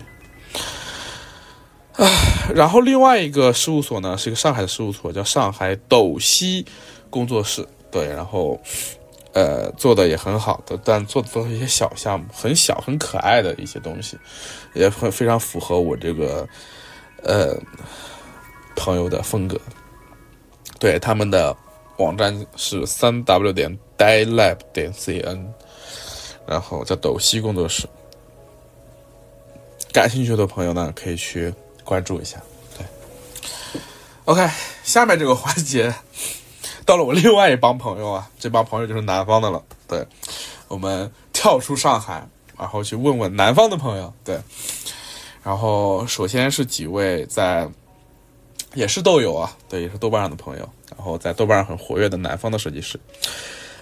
啊，然后另外一个事务所呢，是一个上海的事务所，叫上海斗西工作室。对，然后，呃，做的也很好的，但做的都是一些小项目，很小很可爱的一些东西，也很非常符合我这个呃朋友的风格。对，他们的网站是三 w 点 dilab 点 cn，然后叫斗西工作室。感兴趣的朋友呢，可以去。关注一下，对，OK，下面这个环节到了我另外一帮朋友啊，<laughs> 这帮朋友就是南方的了，对。我们跳出上海，然后去问问南方的朋友。对，然后首先是几位在，也是豆友啊，对，也是豆瓣上的朋友，然后在豆瓣上很活跃的南方的设计师。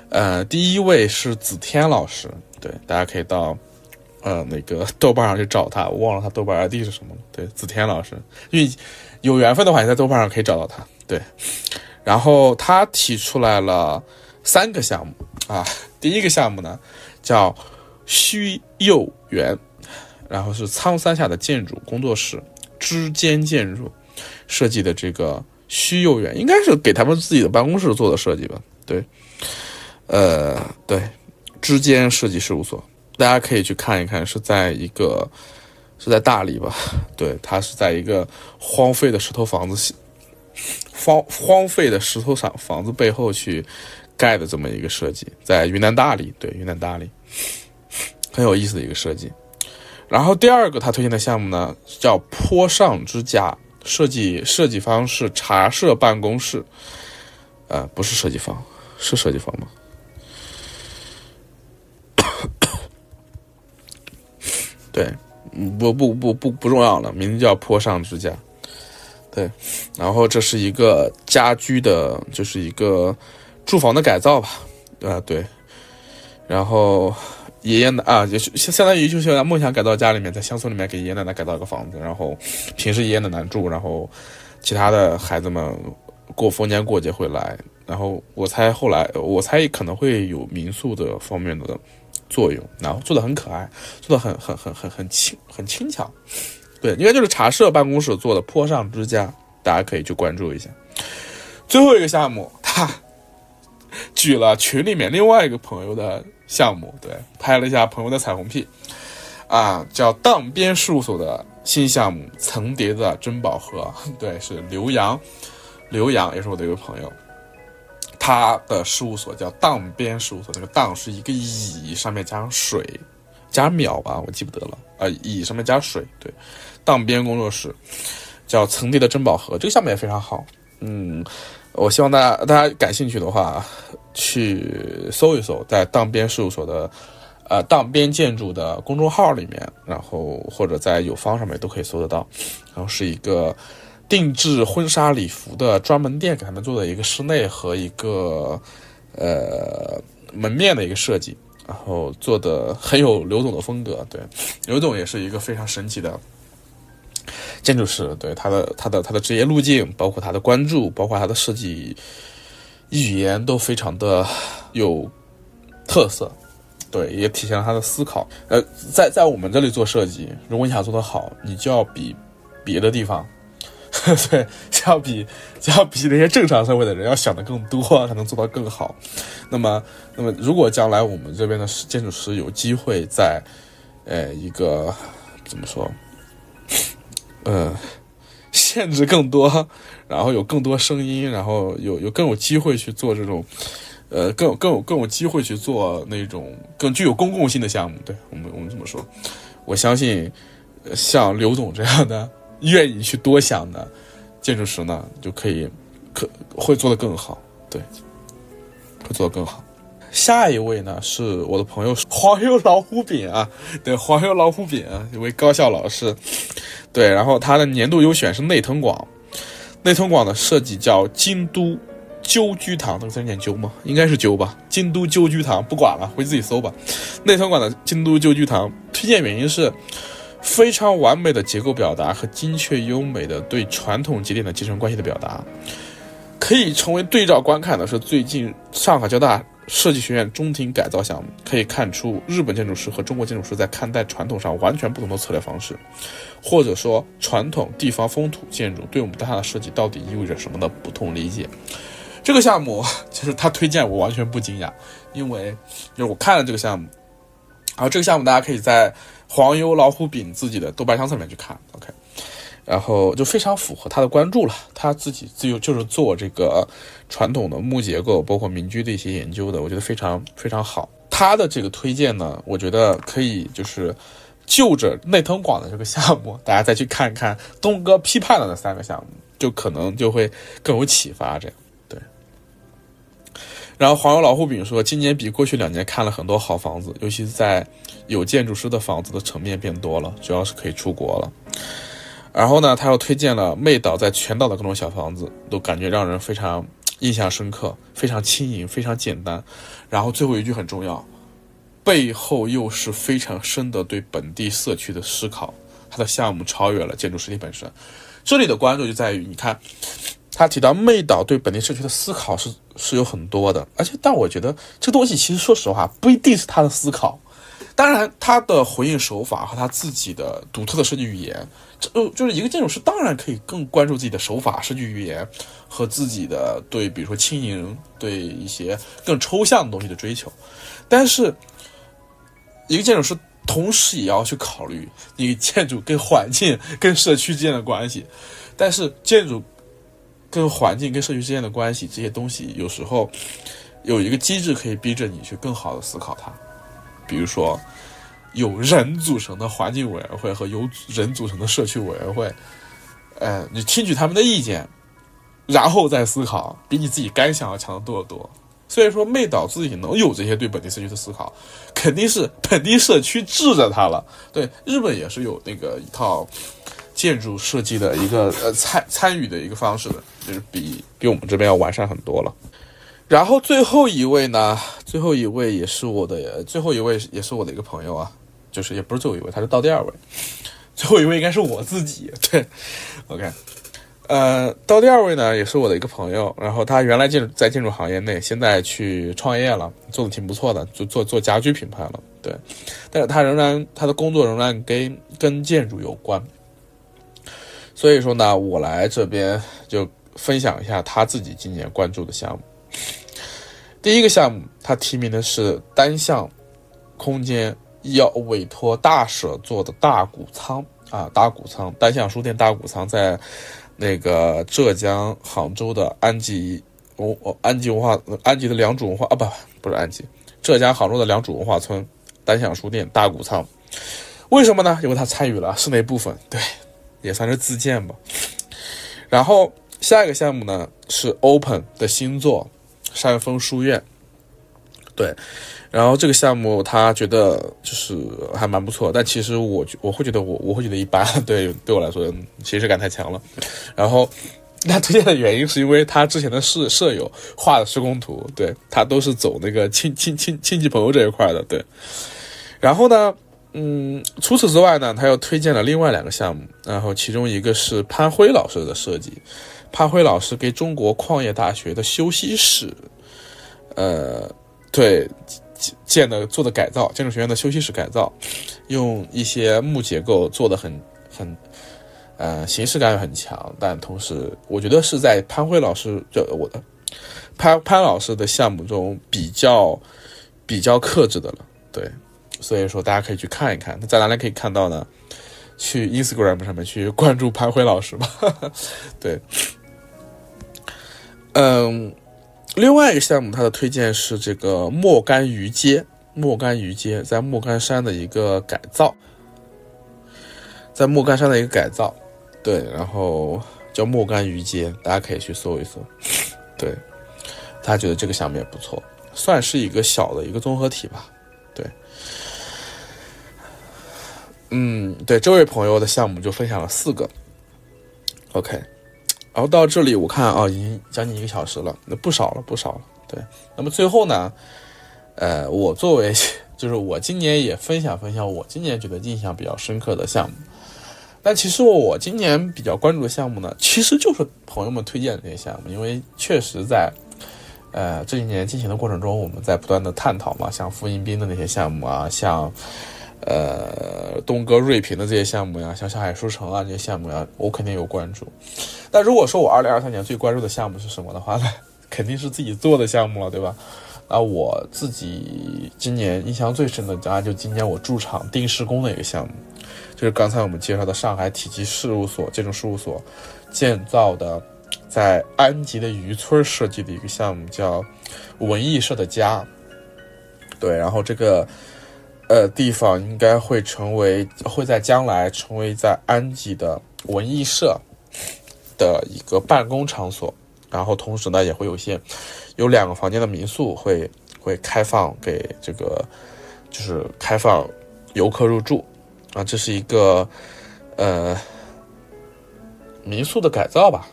呃，第一位是子天老师，对，大家可以到呃那个豆瓣上去找他，我忘了他豆瓣 ID 是什么了。对，子天老师，因为有缘分的话，你在豆瓣上可以找到他。对，然后他提出来了三个项目啊，第一个项目呢叫虚幼园，然后是苍山下的建筑工作室之间建筑设计的这个虚幼园，应该是给他们自己的办公室做的设计吧？对。呃，对，之间设计事务所，大家可以去看一看，是在一个是在大理吧？<laughs> 对，它是在一个荒废的石头房子，<laughs> 荒荒废的石头上房子背后去盖的这么一个设计，在云南大理，对，云南大理，<laughs> 很有意思的一个设计。然后第二个他推荐的项目呢，叫坡上之家，设计设计方是茶社办公室，呃，不是设计方，是设计方吗？对，不不不不不重要了，名字叫坡上之家。对，然后这是一个家居的，就是一个住房的改造吧，啊对，然后爷爷的啊，也是相当于就是梦想改造家里面，在乡村里面给爷爷奶奶改造一个房子，然后平时爷爷奶奶住，然后其他的孩子们过逢年过节会来，然后我猜后来我猜可能会有民宿的方面的。作用，然后做的很可爱，做的很很很很很轻很轻巧，对，应该就是茶社办公室做的坡上之家，大家可以去关注一下。最后一个项目，他举了群里面另外一个朋友的项目，对，拍了一下朋友的彩虹屁，啊，叫荡边事务所的新项目层叠的珍宝盒，对，是刘洋，刘洋也是我的一个朋友。他的事务所叫荡边事务所，那个荡是一个乙上面加上水，加秒吧，我记不得了啊，乙上面加水，对，荡边工作室叫层叠的珍宝盒，这个项目也非常好，嗯，我希望大家大家感兴趣的话去搜一搜，在荡边事务所的呃荡边建筑的公众号里面，然后或者在有方上面都可以搜得到，然后是一个。定制婚纱礼服的专门店，给他们做的一个室内和一个呃门面的一个设计，然后做的很有刘总的风格。对，刘总也是一个非常神奇的建筑师，对他的他的他的职业路径，包括他的关注，包括他的设计语言都非常的有特色。对，也体现了他的思考。呃，在在我们这里做设计，如果你想做得好，你就要比别的地方。<laughs> 对，要比要比那些正常社会的人要想的更多，才能做到更好。那么，那么如果将来我们这边的建筑师有机会在，呃，一个怎么说，呃，限制更多，然后有更多声音，然后有有更有机会去做这种，呃，更有更有更有机会去做那种更具有公共性的项目。对我们我们这么说，我相信像刘总这样的。愿意去多想的建筑师呢，就可以可会做得更好，对，会做得更好。下一位呢是我的朋友 <laughs> 黄油老虎饼啊，对，黄油老虎饼啊一位高校老师，对，然后他的年度优选是内藤广，内藤广的设计叫京都鸠居堂，那个字念鸠吗？应该是鸠吧，京都鸠居堂，不管了，回自己搜吧。内藤广的京都鸠居堂推荐原因是。非常完美的结构表达和精确优美的对传统节点的继承关系的表达，可以成为对照观看的是最近上海交大设计学院中庭改造项目，可以看出日本建筑师和中国建筑师在看待传统上完全不同的策略方式，或者说传统地方风土建筑对我们当下的设计到底意味着什么的不同理解。这个项目其实他推荐我完全不惊讶，因为就是我看了这个项目，然后这个项目大家可以在。黄油老虎饼自己的豆瓣相册里面去看，OK，然后就非常符合他的关注了。他自己自由就是做这个传统的木结构，包括民居的一些研究的，我觉得非常非常好。他的这个推荐呢，我觉得可以就是就着内藤广的这个项目，大家再去看看东哥批判的那三个项目，就可能就会更有启发。这样对。然后黄油老虎饼说，今年比过去两年看了很多好房子，尤其是在有建筑师的房子的层面变多了，主要是可以出国了。然后呢，他又推荐了妹岛在全岛的各种小房子，都感觉让人非常印象深刻，非常轻盈，非常简单。然后最后一句很重要，背后又是非常深的对本地社区的思考。他的项目超越了建筑实体本身，这里的关注就在于，你看。他提到妹岛对本地社区的思考是是有很多的，而且但我觉得这东西其实说实话不一定是他的思考，当然他的回应手法和他自己的独特的设计语言，这就是一个建筑师当然可以更关注自己的手法、设计语言和自己的对比如说轻盈、对一些更抽象的东西的追求，但是一个建筑师同时也要去考虑你建筑跟环境、跟社区之间的关系，但是建筑。跟环境、跟社区之间的关系，这些东西有时候有一个机制可以逼着你去更好的思考它。比如说，有人组成的环境委员会和由人组成的社区委员会，呃，你听取他们的意见，然后再思考，比你自己干想要强得多得多。所以说，妹岛自己能有这些对本地社区的思考，肯定是本地社区治着他了。对，日本也是有那个一套。建筑设计的一个呃参参与的一个方式的，就是比比我们这边要完善很多了。然后最后一位呢，最后一位也是我的，最后一位也是我的一个朋友啊，就是也不是最后一位，他是到第二位，最后一位应该是我自己。<laughs> 对，OK，呃，到第二位呢也是我的一个朋友，然后他原来建在建筑行业内，现在去创业了，做的挺不错的，就做做家居品牌了。对，但是他仍然他的工作仍然跟跟建筑有关。所以说呢，我来这边就分享一下他自己今年关注的项目。第一个项目，他提名的是单向空间，要委托大舍做的大谷仓啊，大谷仓单向书店大谷仓在那个浙江杭州的安吉文安吉文化安吉的良渚文化啊不不是安吉，浙江杭州的良渚文化村单向书店大谷仓，为什么呢？因为他参与了室内部分，对。也算是自建吧。然后下一个项目呢是 Open 的新作山峰书院，对。然后这个项目他觉得就是还蛮不错，但其实我我会觉得我我会觉得一般，<laughs> 对对我来说其实感太强了。然后他推荐的原因是因为他之前的舍舍友画的施工图，对他都是走那个亲亲亲亲戚朋友这一块的，对。然后呢？嗯，除此之外呢，他又推荐了另外两个项目，然后其中一个是潘辉老师的设计，潘辉老师给中国矿业大学的休息室，呃，对建的做的改造，建筑学院的休息室改造，用一些木结构做的很很，呃，形式感很强，但同时我觉得是在潘辉老师就我的潘潘老师的项目中比较比较克制的了，对。所以说，大家可以去看一看。那在哪里可以看到呢？去 Instagram 上面去关注潘辉老师吧。<laughs> 对，嗯，另外一个项目，它的推荐是这个莫干鱼街。莫干鱼街在莫干山的一个改造，在莫干山的一个改造。对，然后叫莫干鱼街，大家可以去搜一搜。对，他觉得这个项目也不错，算是一个小的一个综合体吧。对。嗯，对，这位朋友的项目就分享了四个，OK，然后到这里我看啊，已经将近一个小时了，那不少了，不少了。对，那么最后呢，呃，我作为 <laughs> 就是我今年也分享分享我今年觉得印象比较深刻的项目。但其实我今年比较关注的项目呢，其实就是朋友们推荐的这些项目，因为确实在呃这几年进行的过程中，我们在不断的探讨嘛，像复印兵的那些项目啊，像。呃，东哥瑞平的这些项目呀，像上海书城啊这些项目呀，我肯定有关注。但如果说我二零二三年最关注的项目是什么的话呢，<laughs> 肯定是自己做的项目了，对吧？那我自己今年印象最深的，当然就今年我驻场定施工的一个项目，就是刚才我们介绍的上海体积事务所建筑事务所建造的，在安吉的渔村设计的一个项目，叫文艺社的家。对，然后这个。呃，地方应该会成为，会在将来成为在安吉的文艺社的一个办公场所。然后同时呢也会有一些有两个房间的民宿会会开放给这个就是开放游客入住啊，这是一个呃民宿的改造吧。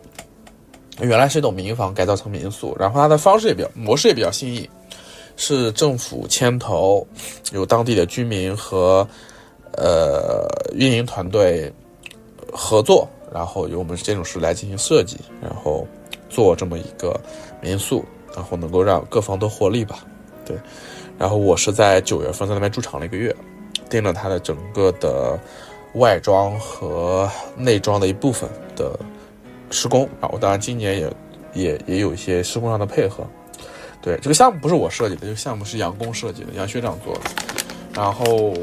原来是一栋民房改造成民宿，然后它的方式也比较模式也比较新颖，是政府牵头，有当地的居民和呃运营团队合作，然后由我们建筑师来进行设计，然后做这么一个民宿，然后能够让各方都获利吧。对，然后我是在九月份在那边驻场了一个月，盯了它的整个的外装和内装的一部分的。施工啊，我当然今年也也也有一些施工上的配合。对，这个项目不是我设计的，这个项目是杨工设计的，杨学长做的。然后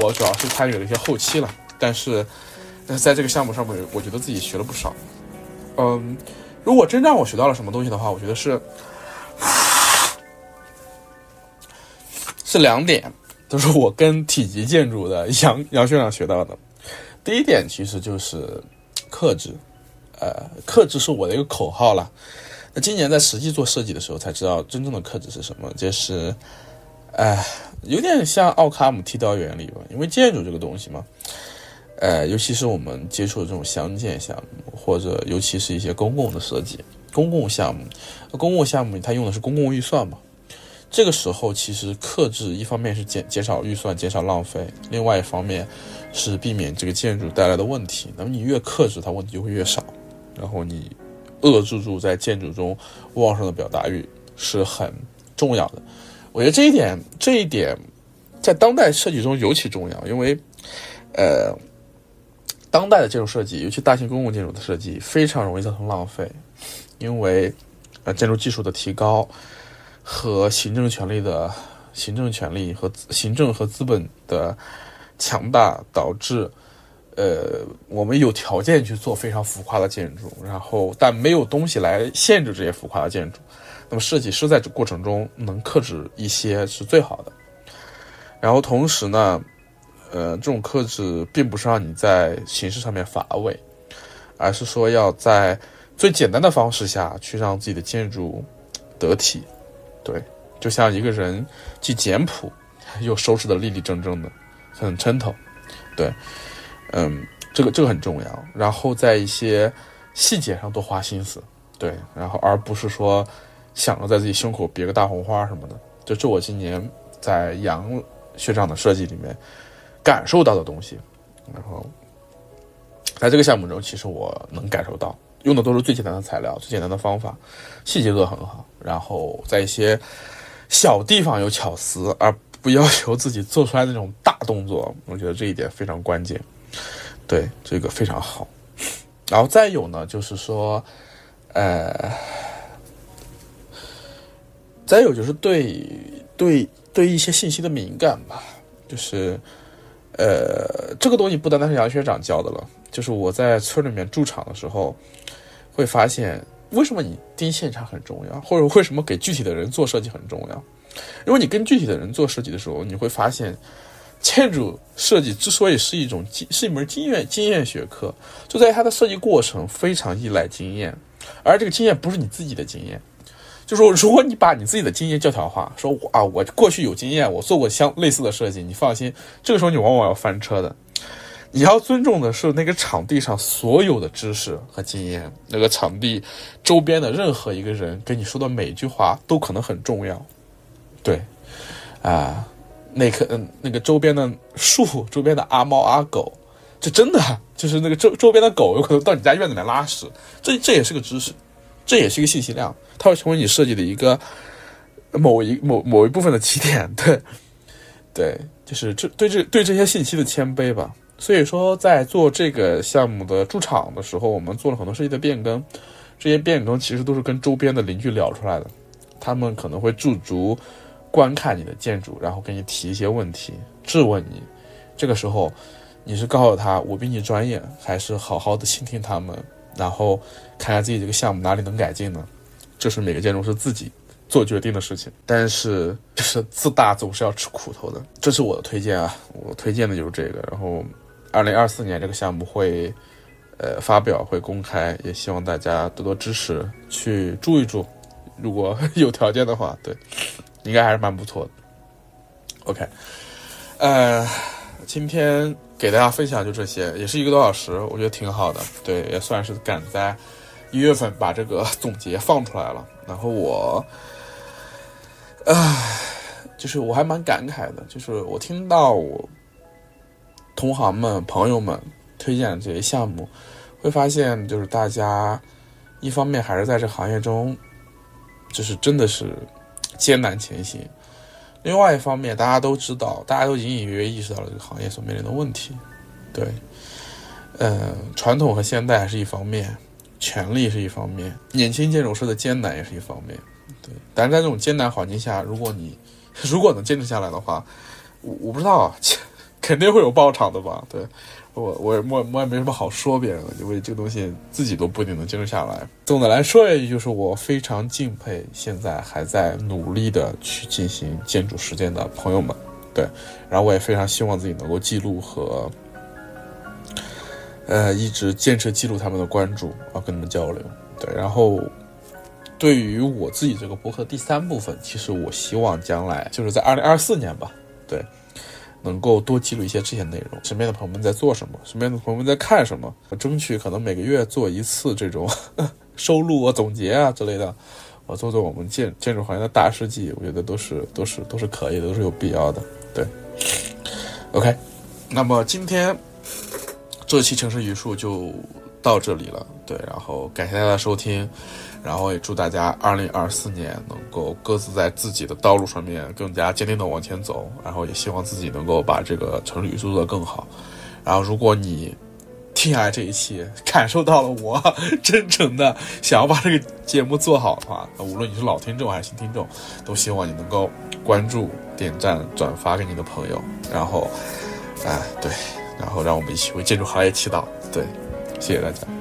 我主要是参与了一些后期了，但是在这个项目上面，我觉得自己学了不少。嗯，如果真让我学到了什么东西的话，我觉得是是两点，都是我跟体积建筑的杨杨学长学到的。第一点其实就是克制。呃，克制是我的一个口号了。今年在实际做设计的时候，才知道真正的克制是什么，就是，哎，有点像奥卡姆剃刀原理吧。因为建筑这个东西嘛，呃，尤其是我们接触的这种乡建项目，或者尤其是一些公共的设计、公共项目，公共项目它用的是公共预算嘛。这个时候，其实克制一方面是减减少预算、减少浪费，另外一方面是避免这个建筑带来的问题。那么你越克制，它问题就会越少。然后你遏制住在建筑中旺盛的表达欲是很重要的。我觉得这一点，这一点在当代设计中尤其重要，因为呃，当代的建筑设计，尤其大型公共建筑的设计，非常容易造成浪费，因为呃，建筑技术的提高和行政权力的行政权力和行政和资本的强大导致。呃，我们有条件去做非常浮夸的建筑，然后但没有东西来限制这些浮夸的建筑。那么设计师在这过程中能克制一些是最好的。然后同时呢，呃，这种克制并不是让你在形式上面乏味，而是说要在最简单的方式下去让自己的建筑得体。对，就像一个人既简朴 <laughs> 又收拾的立立正正的，很称头。对。嗯，这个这个很重要，然后在一些细节上多花心思，对，然后而不是说想着在自己胸口别个大红花什么的，这是我今年在杨学长的设计里面感受到的东西。然后在这个项目中，其实我能感受到用的都是最简单的材料、最简单的方法，细节做得很好，然后在一些小地方有巧思，而不要求自己做出来那种大动作，我觉得这一点非常关键。对，这个非常好。然后再有呢，就是说，呃，再有就是对对对一些信息的敏感吧。就是，呃，这个东西不单单是杨学长教的了。就是我在村里面驻场的时候，会发现为什么你盯现场很重要，或者为什么给具体的人做设计很重要。因为你跟具体的人做设计的时候，你会发现。建筑设计之所以是一种经，是一门经验经验学科，就在于它的设计过程非常依赖经验，而这个经验不是你自己的经验。就说如果你把你自己的经验教条化，说啊，我过去有经验，我做过相类似的设计，你放心，这个时候你往往要翻车的。你要尊重的是那个场地上所有的知识和经验，那个场地周边的任何一个人跟你说的每一句话都可能很重要。对，啊。那棵嗯，那个周边的树，<laughs> 周边的阿猫阿狗，这真的就是那个周周边的狗有可能到你家院子里拉屎，这这也是个知识，这也是一个信息量，它会成为你设计的一个某一某某一部分的起点，<laughs> 对，对，就是这对这对这些信息的谦卑吧。所以说，在做这个项目的驻场的时候，我们做了很多设计的变更，这些变更其实都是跟周边的邻居聊出来的，他们可能会驻足。观看你的建筑，然后给你提一些问题，质问你。这个时候，你是告诉他我比你专业，还是好好的倾听他们，然后看看自己这个项目哪里能改进呢？这是每个建筑师自己做决定的事情。但是，就是自大总是要吃苦头的。这是我的推荐啊，我推荐的就是这个。然后，二零二四年这个项目会，呃发表会公开，也希望大家多多支持，去住一住，如果有条件的话，对，应该还是蛮不错的。OK，呃，今天给大家分享就这些，也是一个多小时，我觉得挺好的，对，也算是赶在一月份把这个总结放出来了。然后我，唉，就是我还蛮感慨的，就是我听到我同行们、朋友们推荐这些项目，会发现就是大家一方面还是在这行业中，就是真的是艰难前行；另外一方面，大家都知道，大家都隐隐约约意识到了这个行业所面临的问题。对，呃，传统和现代是一方面。权力是一方面，年轻建筑师的艰难也是一方面，对。但是在这种艰难环境下，如果你 <laughs> 如果能坚持下来的话，我我不知道，<laughs> 肯定会有爆场的吧？对，我我我我也没什么好说别人的，因为这个东西自己都不一定能坚持下来。总的来说一句，就是我非常敬佩现在还在努力的去进行建筑实践的朋友们，对。然后我也非常希望自己能够记录和。呃，一直坚持记录他们的关注，啊跟他们交流。对，然后对于我自己这个博客第三部分，其实我希望将来就是在二零二四年吧，对，能够多记录一些这些内容。身边的朋友们在做什么？身边的朋友们在看什么？我争取可能每个月做一次这种 <laughs> 收录啊、总结啊之类的，我做做我们建建筑行业的大事记，我觉得都是都是都是可以的，都是有必要的。对，OK，那么今天。这期城市语数就到这里了，对，然后感谢大家的收听，然后也祝大家二零二四年能够各自在自己的道路上面更加坚定的往前走，然后也希望自己能够把这个城市语做得更好。然后如果你听下来这一期，感受到了我 <laughs> 真诚的想要把这个节目做好的话，那无论你是老听众还是新听众，都希望你能够关注、点赞、转发给你的朋友，然后，啊，对。然后让我们一起为建筑行业祈祷，对，谢谢大家。